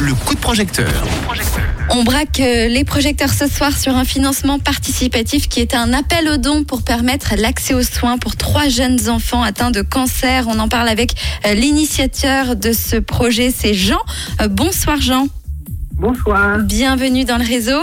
le coup de projecteur. On braque euh, les projecteurs ce soir sur un financement participatif qui est un appel aux dons pour permettre l'accès aux soins pour trois jeunes enfants atteints de cancer. On en parle avec euh, l'initiateur de ce projet, c'est Jean. Euh, Bonsoir Jean. Bonsoir. Bienvenue dans le réseau.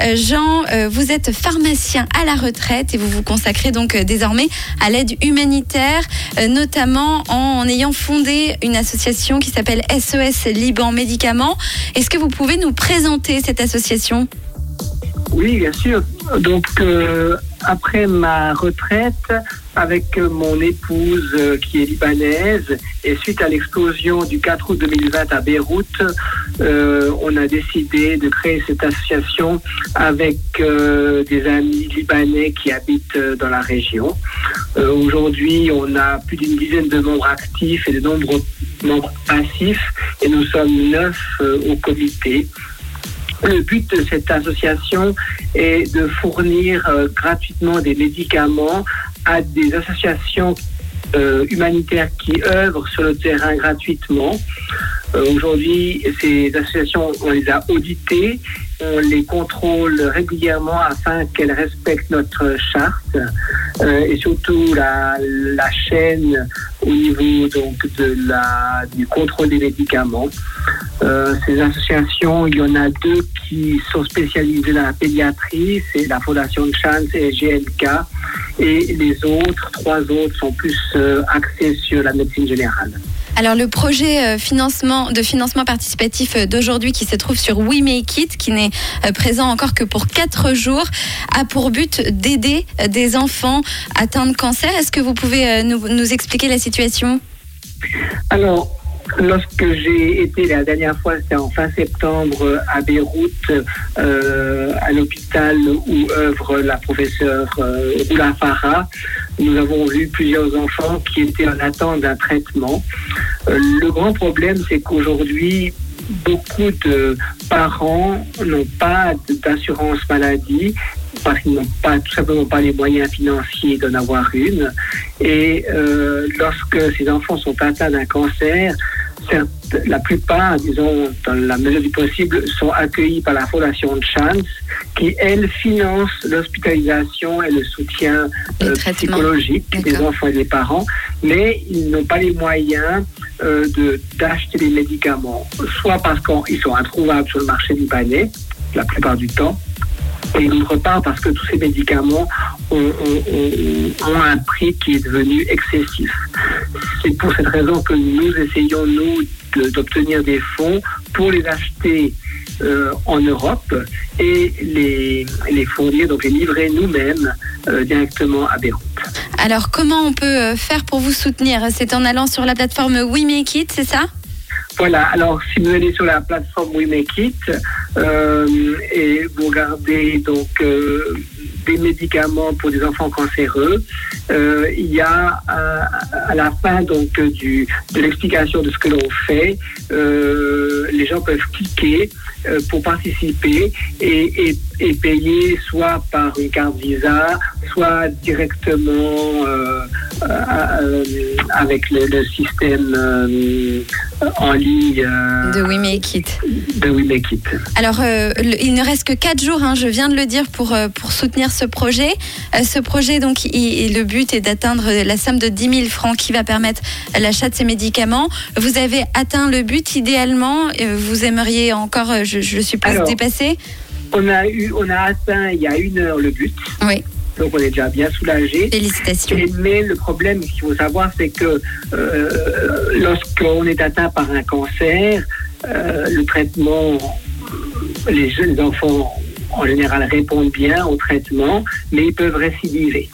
Euh, Jean, euh, vous êtes pharmacien à la retraite et vous vous consacrez donc euh, désormais à l'aide humanitaire, notamment en, ayant fondé une association qui s'appelle SOS Liban Médicaments. Est-ce que vous pouvez nous présenter cette association? Oui, bien sûr. Donc, après ma retraite, avec euh, mon épouse euh, qui est libanaise, et suite à l'explosion du 4 août 2020 à Beyrouth, euh, on a décidé de créer cette association avec des amis libanais qui habitent dans la région. Aujourd'hui, on a plus d'une dizaine de membres actifs et de nombreux membres passifs, et nous sommes neuf au comité. Le but de cette association est de fournir gratuitement des médicaments à des associations euh, humanitaires qui œuvrent sur le terrain gratuitement. Euh, Aujourd'hui, ces associations, on les a auditées, on les contrôle régulièrement afin qu'elles respectent notre charte euh, et surtout la, la chaîne au niveau donc de la, du contrôle des médicaments. Euh, ces associations, il y en a deux qui sont spécialisées dans la pédiatrie, c'est la Fondation de Chance et GLK, et les autres, trois autres, sont plus euh, axés sur la médecine générale. Alors le projet euh, financement, de financement participatif euh, d'aujourd'hui qui se trouve sur We Make It, qui n'est euh, présent encore que pour quatre jours, a pour but d'aider des enfants atteints de cancer. Est-ce que vous pouvez nous, nous expliquer la situation? Alors, lorsque j'ai été la dernière fois, c'était en fin septembre à Beyrouth, euh, à l'hôpital où œuvre la professeure euh, Oula Farah, nous avons vu plusieurs enfants qui étaient en attente d'un traitement. Euh, le grand problème, c'est qu'aujourd'hui, beaucoup de parents n'ont pas d'assurance maladie parce qu'ils n'ont pas tout simplement pas les moyens financiers d'en avoir une. Et euh, lorsque ces enfants sont atteints d'un cancer, la plupart, disons, dans la mesure du possible, sont accueillis par la Fondation de Chance, qui, elle, finance l'hospitalisation et le soutien euh, psychologique des enfants et des parents, mais ils n'ont pas les moyens euh, de- d'acheter des médicaments, soit parce qu'ils sont introuvables sur le marché libanais, la plupart du temps, et d'autre part parce que tous ces médicaments ont, ont- ont- un prix qui est devenu excessif. C'est pour cette raison que nous essayons, nous, de- d'obtenir des fonds pour les acheter euh, en Europe et les, les fournir, donc les livrer nous-mêmes euh, directement à Beyrouth. Alors comment on peut euh, faire pour vous soutenir? C'est en allant sur la plateforme We Make It, c'est ça? Voilà, alors si vous allez sur la plateforme We Make It euh, et vous regardez donc des médicaments pour des enfants cancéreux, euh, il y a euh, à la fin donc du, de l'explication de ce que l'on fait, euh, les gens peuvent cliquer euh, pour participer et, et, et payer soit par une carte Visa, soit directement euh, avec le, le système euh, en ligne euh, De We Make It. de We Make It. Alors, le- il ne reste que quatre jours, hein, je viens de le dire, pour, pour soutenir ce projet. Ce projet, donc, il- il- le but est d'atteindre la somme de 10 000 francs qui va permettre l'achat de ces médicaments. Vous avez atteint le but idéalement. vous aimeriez encore, je, je suppose, Alors. dépasser? On a eu, on a atteint il y a une heure le but, Oui, donc on est déjà bien soulagé. félicitations. Et- Mais le problème qu'il faut savoir, c'est que euh, lorsqu'on est atteint par un cancer, euh, le traitement, les jeunes enfants en général répondent bien au traitement, mais ils peuvent récidiver.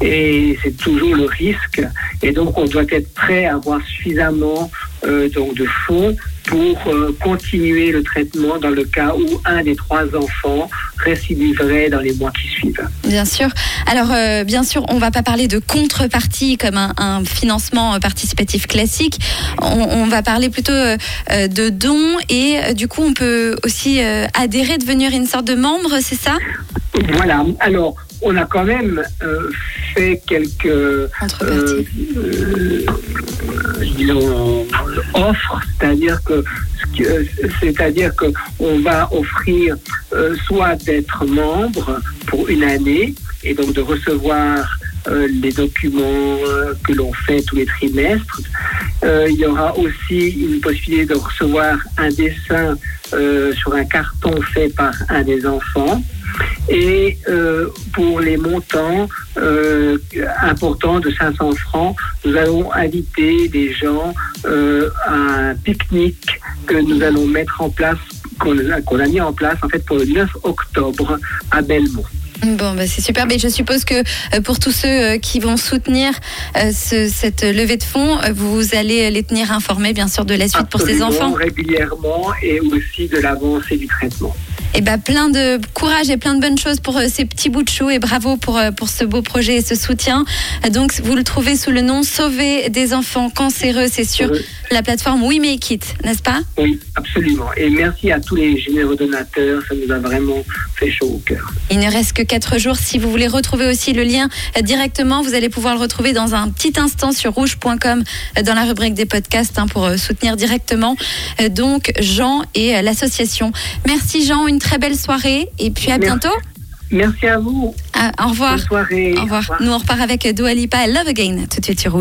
Et c'est toujours le risque. Et donc, on doit être prêt à avoir suffisamment euh, donc de fonds pour euh, continuer le traitement dans le cas où un des trois enfants récidiverait dans les mois qui suivent. Bien sûr. Alors, euh, bien sûr, on va pas parler de contrepartie comme un, financement participatif classique. On, va parler plutôt euh, de dons et du coup, on peut aussi adhérer, devenir une sorte de membre, c'est ça? Voilà. Alors, on a quand même euh, fait quelques euh, euh, disons, offres, c'est-à-dire que ce que- c'est-à-dire que on va offrir euh, soit d'être membre pour une année et donc de recevoir euh, les documents euh, que l'on fait tous les trimestres. Euh, il y aura aussi une possibilité de recevoir un dessin euh, sur un carton fait par un des enfants. Et euh, pour les montants euh, importants de 500 francs, nous allons inviter des gens euh, à un pique-nique que nous allons mettre en place, qu'on a, mis en place en fait pour le 9 octobre à Belmont. Bon, bah, c'est super. Mais je suppose que pour tous ceux qui vont soutenir ce- cette levée de fonds, vous allez les tenir informés, bien sûr, de la suite pour ces enfants. régulièrement et aussi de l'avancée du traitement. Et ben plein de courage et plein de bonnes choses pour euh, ces petits bouts de chou et bravo pour, euh, pour ce beau projet et ce soutien. Donc, vous le trouvez sous le nom Sauver des enfants cancéreux. C'est sur Euh, la plateforme We Make It, n'est-ce pas? Oui, absolument. Et merci à tous les généreux donateurs, ça nous a vraiment fait chaud au cœur. Il ne reste que 4 jours. Si vous voulez retrouver aussi le lien directement, vous allez pouvoir le retrouver dans un petit instant sur rouge.com dans la rubrique des podcasts hein, pour soutenir directement donc Jean et l'association. Merci Jean, une très belle soirée et puis à Merci. bientôt. Merci à vous. Ah, au revoir. Bonne soirée. Au revoir. Nous on repart avec Dua Lipa, Love Again, tout de suite sur Rouge.